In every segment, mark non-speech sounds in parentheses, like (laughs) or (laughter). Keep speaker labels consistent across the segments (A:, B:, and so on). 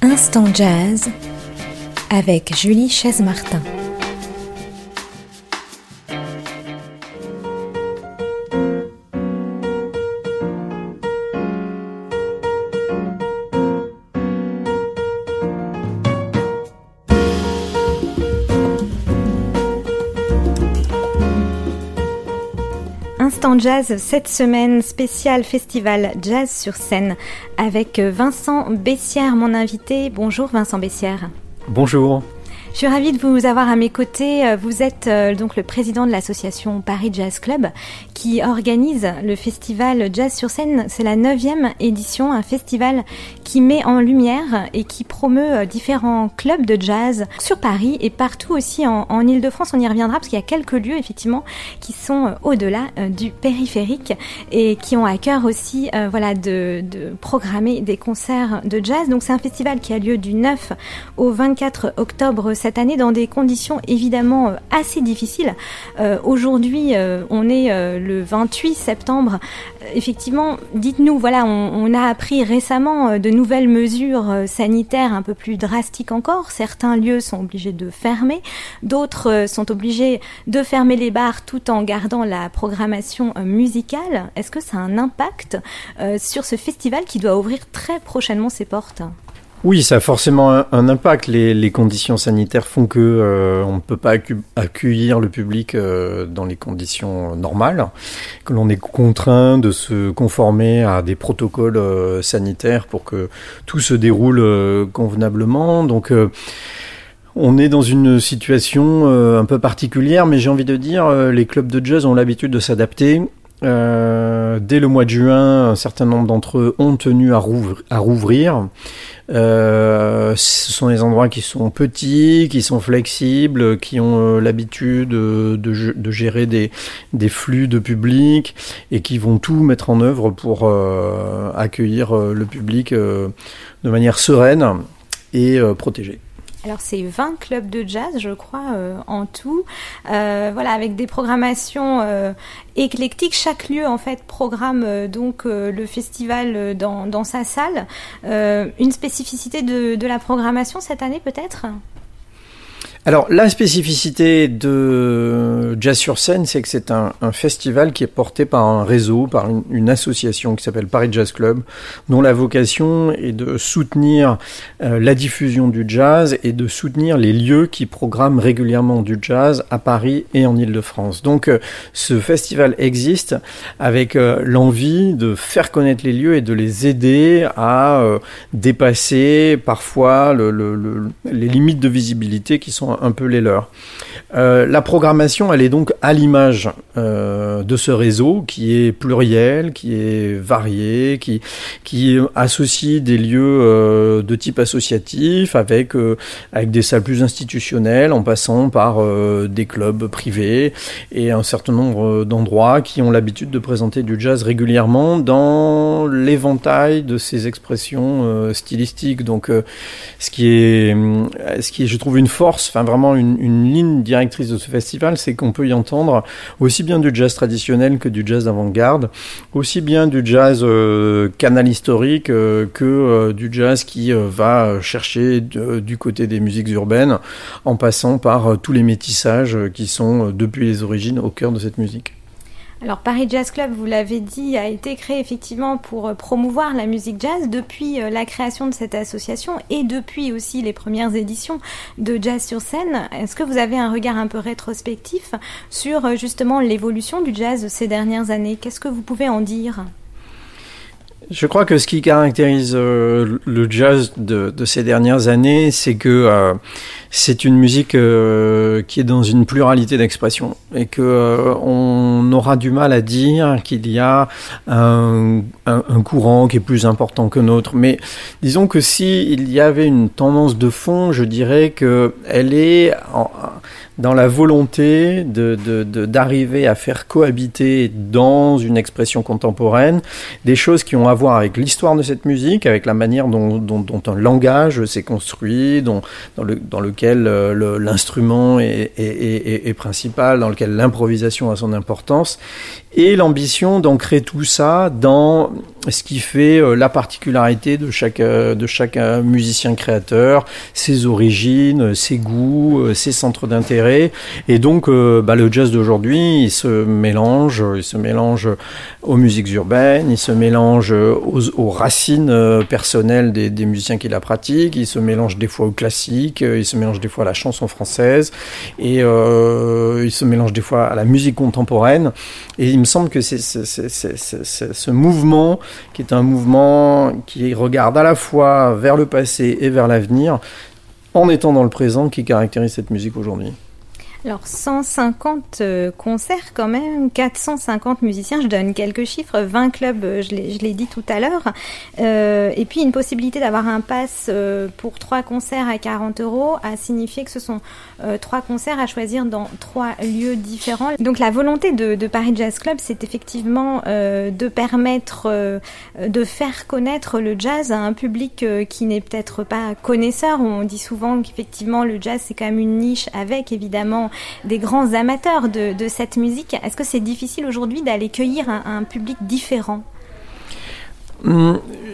A: Instant Jazz avec Julie Chaise-Martin. Jazz, cette semaine spécial festival Jazz sur scène avec Vincent Bessière, mon invité. Bonjour Vincent Bessière.
B: Bonjour.
A: Je suis ravie de vous avoir à mes côtés. Euh, vous êtes euh, donc le président de l'association Paris Jazz Club qui organise le festival Jazz sur scène. C'est la neuvième édition, un festival qui met en lumière et qui promeut euh, différents clubs de jazz sur Paris et partout aussi en, en Ile-de-France. On y reviendra parce qu'il y a quelques lieux effectivement qui sont au-delà du périphérique et qui ont à cœur aussi voilà, de, de programmer des concerts de jazz. Donc c'est un festival qui a lieu du 9 au 24 octobre cette année dans des conditions évidemment euh, assez difficiles. Euh, aujourd'hui, euh, on est le 28 septembre. effectivement, dites-nous, voilà, on, a appris récemment de nouvelles mesures sanitaires un peu plus drastiques encore. Certains lieux sont obligés de fermer, d'autres sont obligés de fermer les bars tout en gardant la programmation musicale. Est-ce que ça a un impact sur ce festival qui doit ouvrir très prochainement ses portes?
B: Oui, ça a forcément un, impact. Les, conditions sanitaires font que euh, on ne peut pas accueillir le public euh, dans les conditions normales, que l'on est contraint de se conformer à des protocoles euh, sanitaires pour que tout se déroule convenablement. Donc on est dans une situation un peu particulière, mais j'ai envie de dire, les clubs de jazz ont l'habitude de s'adapter. Dès le mois de juin, un certain nombre d'entre eux ont tenu à, rouvrir. Euh, ce sont des endroits qui sont petits, qui sont flexibles, qui ont euh, l'habitude de, gérer des, flux de public et qui vont tout mettre en œuvre pour euh, accueillir le public de manière sereine et protégée.
A: Alors c'est 20 clubs de jazz, je crois, euh, en tout. Euh, voilà, avec des programmations euh, éclectiques. Chaque lieu, en fait, programme donc le festival dans, sa salle. une spécificité de la programmation cette année, peut-être?
B: Alors la spécificité de Jazz sur scène, c'est que c'est un, festival qui est porté par un réseau, par une, association qui s'appelle Paris Jazz Club, dont la vocation est de soutenir euh, la diffusion du jazz et de soutenir les lieux qui programment régulièrement du jazz à Paris et en Ile-de-France. Donc euh, ce festival existe avec euh, l'envie de faire connaître les lieux et de les aider à dépasser parfois le, les limites de visibilité qui sont un peu les leurs. Euh, la programmation, elle est donc à l'image euh, de ce réseau qui est pluriel, qui est varié, qui, qui associe des lieux euh, de type associatif avec, avec des salles plus institutionnelles en passant par des clubs privés et un certain nombre d'endroits qui ont l'habitude de présenter du jazz régulièrement dans l'éventail de ces expressions stylistiques. Donc ce, qui est, ce qui je trouve, une force, vraiment une, ligne directe de ce festival, c'est qu'on peut y entendre aussi bien du jazz traditionnel que du jazz d'avant-garde, aussi bien du jazz euh, canal historique euh, que euh, du jazz qui va chercher du côté des musiques urbaines, en passant par tous les métissages qui sont depuis les origines au cœur de cette musique.
A: Alors Paris Jazz Club, vous l'avez dit, a été créé effectivement pour euh, promouvoir la musique jazz depuis euh, la création de cette association et depuis aussi les premières éditions de Jazz sur scène. Est-ce que vous avez un regard un peu rétrospectif sur euh, justement l'évolution du jazz ces dernières années? Qu'est-ce que vous pouvez en dire?
B: Je crois que ce qui caractérise le jazz de, ces dernières années, c'est que c'est une musique euh, qui est dans une pluralité d'expression et que euh, on aura du mal à dire qu'il y a un, courant qui est plus important que l'autre. Mais disons que si il y avait une tendance de fond, je dirais que elle est dans la volonté d'arriver à faire cohabiter dans une expression contemporaine des choses qui ont voir avec l'histoire de cette musique, avec la manière dont, un langage s'est construit, dans, le, dans lequel euh, l'instrument est, principal, dans lequel l'improvisation a son importance, et l'ambition d'ancrer tout ça dans ce qui fait euh, la particularité de chaque, euh, musicien créateur, ses origines, ses goûts, ses centres d'intérêt. Et donc, bah, le jazz d'aujourd'hui, se mélange, il se mélange aux musiques urbaines, il se mélange aux, aux racines personnelles des, des, musiciens qui la pratiquent, il se mélange des fois au classique, il se mélange des fois à la chanson française, et euh, il se mélange des fois à la musique contemporaine. Et il me semble que c'est ce mouvement qui est un mouvement qui regarde à la fois vers le passé et vers l'avenir, en étant dans le présent, qui caractérise cette musique aujourd'hui.
A: Alors 150 euh, concerts quand même, 450 musiciens, je donne quelques chiffres, 20 clubs, euh, je l'ai dit tout à l'heure, euh, et puis une possibilité d'avoir un pass euh, pour trois concerts à 40 euros a signifié que ce sont euh, trois concerts à choisir dans trois lieux différents. Donc la volonté de, de Paris Jazz Club, c'est effectivement de permettre de faire connaître le jazz à un public qui n'est peut-être pas connaisseur. On dit souvent qu'effectivement le jazz c'est quand même une niche avec évidemment des grands amateurs de, cette musique. Est-ce que c'est difficile aujourd'hui d'aller cueillir un, public différent?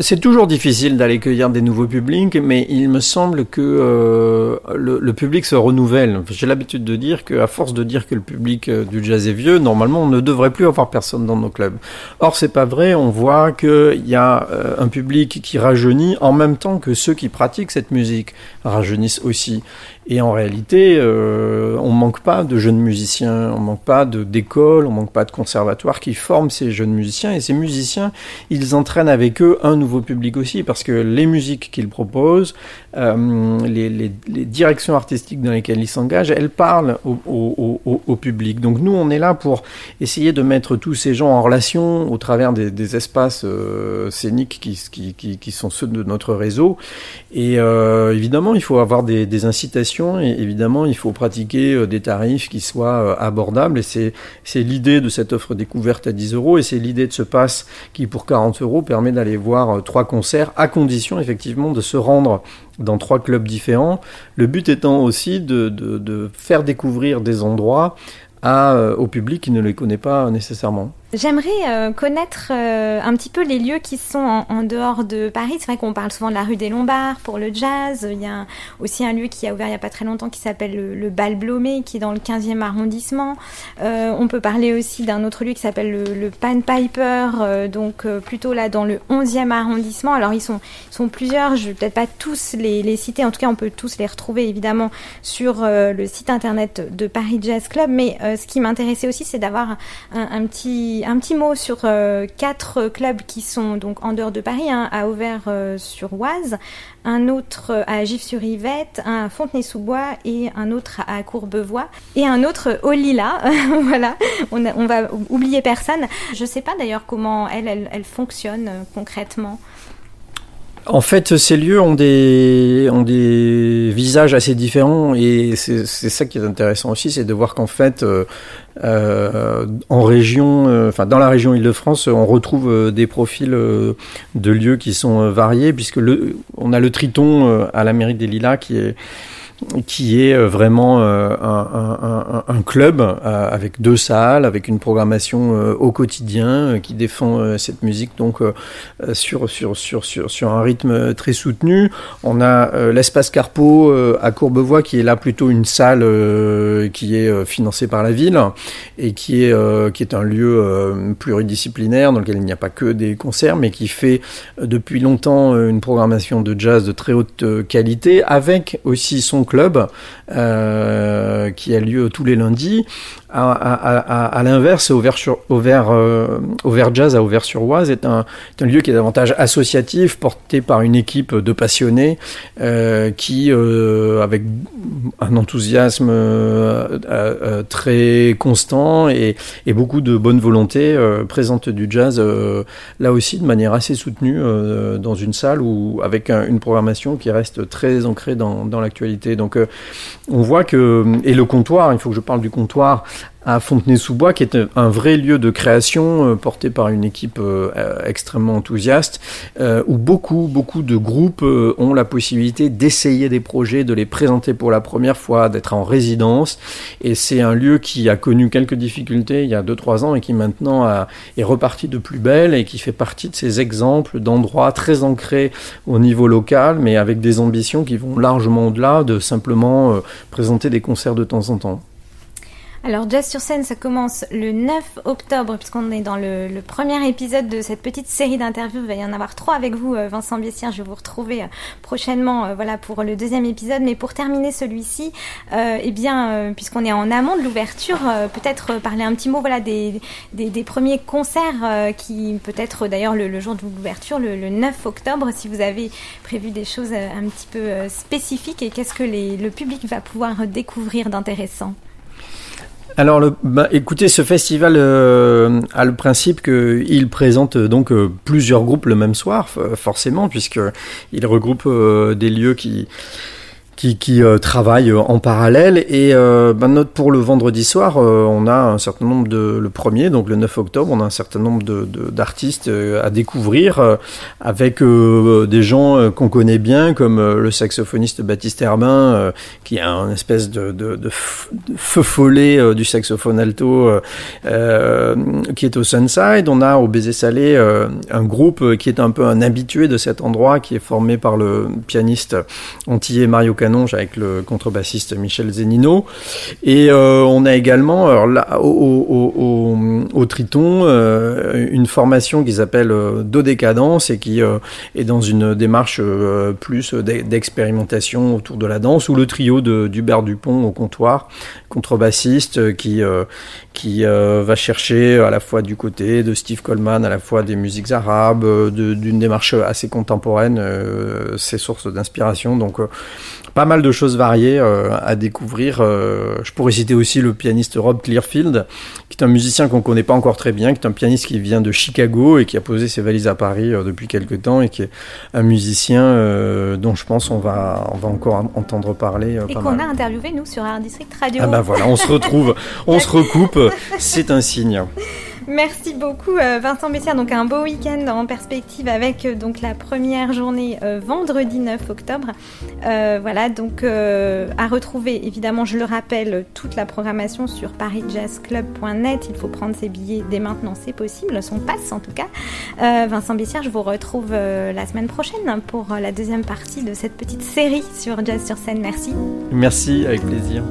B: C'est toujours difficile d'aller cueillir des nouveaux publics, mais il me semble que euh, le, public se renouvelle. J'ai l'habitude de dire qu'à force de dire que le public euh, du jazz est vieux, normalement on ne devrait plus avoir personne dans nos clubs. Or c'est pas vrai. On voit qu'il y a euh, un public qui rajeunit en même temps que ceux qui pratiquent cette musique rajeunissent aussi. Et en réalité, on manque pas de jeunes musiciens, on manque pas d'écoles, on manque pas de conservatoires qui forment ces jeunes musiciens. Et ces musiciens, ils entraînent avec eux un nouveau public aussi, parce que les musiques qu'ils proposent, euh, les, directions artistiques dans lesquelles ils s'engagent, elles parlent au, public. Donc nous, on est là pour essayer de mettre tous ces gens en relation au travers des, espaces euh, scéniques qui, sont ceux de notre réseau. Et euh, évidemment, il faut avoir des, des incitations et évidemment, il faut pratiquer des tarifs qui soient abordables. Et c'est l'idée de cette offre découverte à 10 euros et c'est l'idée de ce pass qui, pour 40 euros, permet d'aller voir euh, trois concerts à condition effectivement de se rendre dans trois clubs différents. Le but étant aussi de, de, de faire découvrir des endroits à, au public qui ne les connaît pas nécessairement.
A: J'aimerais euh, connaître euh, un petit peu les lieux qui sont en, en dehors de Paris. C'est vrai qu'on parle souvent de la rue des Lombards pour le jazz. Il y a aussi un lieu qui a ouvert il n'y a pas très longtemps qui s'appelle le, le Bal Blomé, qui est dans le 15e arrondissement. Euh, on peut parler aussi d'un autre lieu qui s'appelle le, le, Pan Piper, euh, donc euh, plutôt là dans le 11e arrondissement. Alors ils sont, ils sont plusieurs, je vais peut-être pas tous les, les, citer, en tout cas on peut tous les retrouver évidemment sur le site internet de Paris Jazz Club. Mais ce qui m'intéressait aussi, c'est d'avoir un, un petit un petit mot sur euh, quatre clubs qui sont donc en dehors de Paris, hein, à Auvers-sur-Oise, un autre à Gif-sur-Yvette, un à Fontenay-sous-Bois et un autre à Courbevoie et un autre au Lila. (laughs) voilà, on, va oublier personne. Je ne sais pas d'ailleurs comment elle, fonctionne euh, concrètement.
B: En fait, ces lieux ont des, ont des visages assez différents et c'est ça qui est intéressant aussi, c'est de voir qu'en fait, euh, euh, en région, euh, enfin dans la région Île-de-France, on retrouve euh, des profils euh, de lieux qui sont variés puisque le, on a le Triton à la mairie des Lilas qui est qui est euh, vraiment euh, un, club euh, avec deux salles, avec une programmation au quotidien qui défend cette musique donc sur, sur, sur, sur, sur un rythme très soutenu. On a l'espace Carpo à Courbevoie qui est là plutôt une salle qui est financée par la ville et qui est, qui est un lieu pluridisciplinaire dans lequel il n'y a pas que des concerts mais qui fait depuis longtemps une programmation de jazz de très haute qualité avec aussi son club euh, qui a lieu tous les lundis. À, l'inverse, Auvers, euh, Jazz à Auvers-sur-Oise est un, lieu qui est davantage associatif, porté par une équipe de passionnés euh, qui, avec un enthousiasme très constant et, beaucoup de bonne volonté, présente du jazz là aussi de manière assez soutenue dans une salle ou avec un, une programmation qui reste très ancrée dans l'actualité. Donc on voit que et le comptoir, il faut que je parle du comptoir à Fontenay-sous-Bois, qui est un vrai lieu de création porté par une équipe extrêmement enthousiaste, où beaucoup, beaucoup de groupes ont la possibilité d'essayer des projets, de les présenter pour la première fois, d'être en résidence. Et c'est un lieu qui a connu quelques difficultés il y a 2-3 ans et qui maintenant est reparti de plus belle et qui fait partie de ces exemples d'endroits très ancrés au niveau local, mais avec des ambitions qui vont largement au-delà de simplement euh, présenter des concerts de temps en temps.
A: Alors Jazz sur scène, ça commence le 9 octobre, puisqu'on est dans le, premier épisode de cette petite série d'interviews. Il va y en avoir trois avec vous, euh, Vincent Biessière. Je vais vous retrouver euh, prochainement, euh, voilà, pour le deuxième épisode. Mais pour terminer celui-ci, eh bien, puisqu'on est en amont de l'ouverture, peut-être parler un petit mot, voilà, des, des, premiers concerts qui, peut-être d'ailleurs le, jour de l'ouverture, le, 9 octobre, si vous avez prévu des choses un petit peu spécifiques et qu'est-ce que le public va pouvoir découvrir d'intéressant?
B: Alors, le, bah, écoutez, ce festival euh, a le principe qu'il présente euh, donc euh, plusieurs groupes le même soir, forcément, puisque il regroupe des lieux qui qui, qui euh, travaillent euh, en parallèle. Et ben, note pour le vendredi soir, euh, on a un certain nombre de le premier, donc le 9 octobre, on a un certain nombre de d'artistes à découvrir avec des gens qu'on connaît bien, comme le saxophoniste Baptiste Herbin, qui a un espèce de, de, de, feu follet du saxophone alto, qui est au Sunside. On a au Baiser Salé un groupe qui est un peu un habitué de cet endroit, qui est formé par le pianiste antillais Mario avec le contrebassiste Michel Zenino. Et euh, on a également au, Triton euh, une formation qui s'appelle euh, Dodécadence et qui est dans une démarche plus d'expérimentation autour de la danse, ou le trio d'Hubert Dupont au comptoir, contrebassiste qui, qui va chercher à la fois du côté de Steve Coleman, à la fois des musiques arabes, d'une démarche assez contemporaine, ses sources d'inspiration. Donc pas mal de choses variées euh, à découvrir. Euh, je pourrais citer aussi le pianiste Rob Clearfield, qui est un musicien qu'on connaît pas encore très bien, qui est un pianiste qui vient de Chicago et qui a posé ses valises à Paris euh, depuis quelques temps et qui est un musicien dont je pense on va, on va encore entendre parler.
A: et qu'on a interviewé nous sur Art District Radio.
B: Ah ben voilà, on se retrouve, on (laughs) se recoupe, c'est un signe.
A: Merci beaucoup euh, Vincent Bessière. Donc un beau week-end en perspective avec euh, donc la première journée euh, vendredi 9 octobre. voilà donc à retrouver évidemment, je le rappelle, toute la programmation sur parisjazzclub.net. Il faut prendre ses billets dès maintenant, c'est possible, son passe en tout cas. Vincent Bessière, je vous retrouve la semaine prochaine pour la deuxième partie de cette petite série sur Jazz sur scène. Merci.
B: Merci, avec plaisir.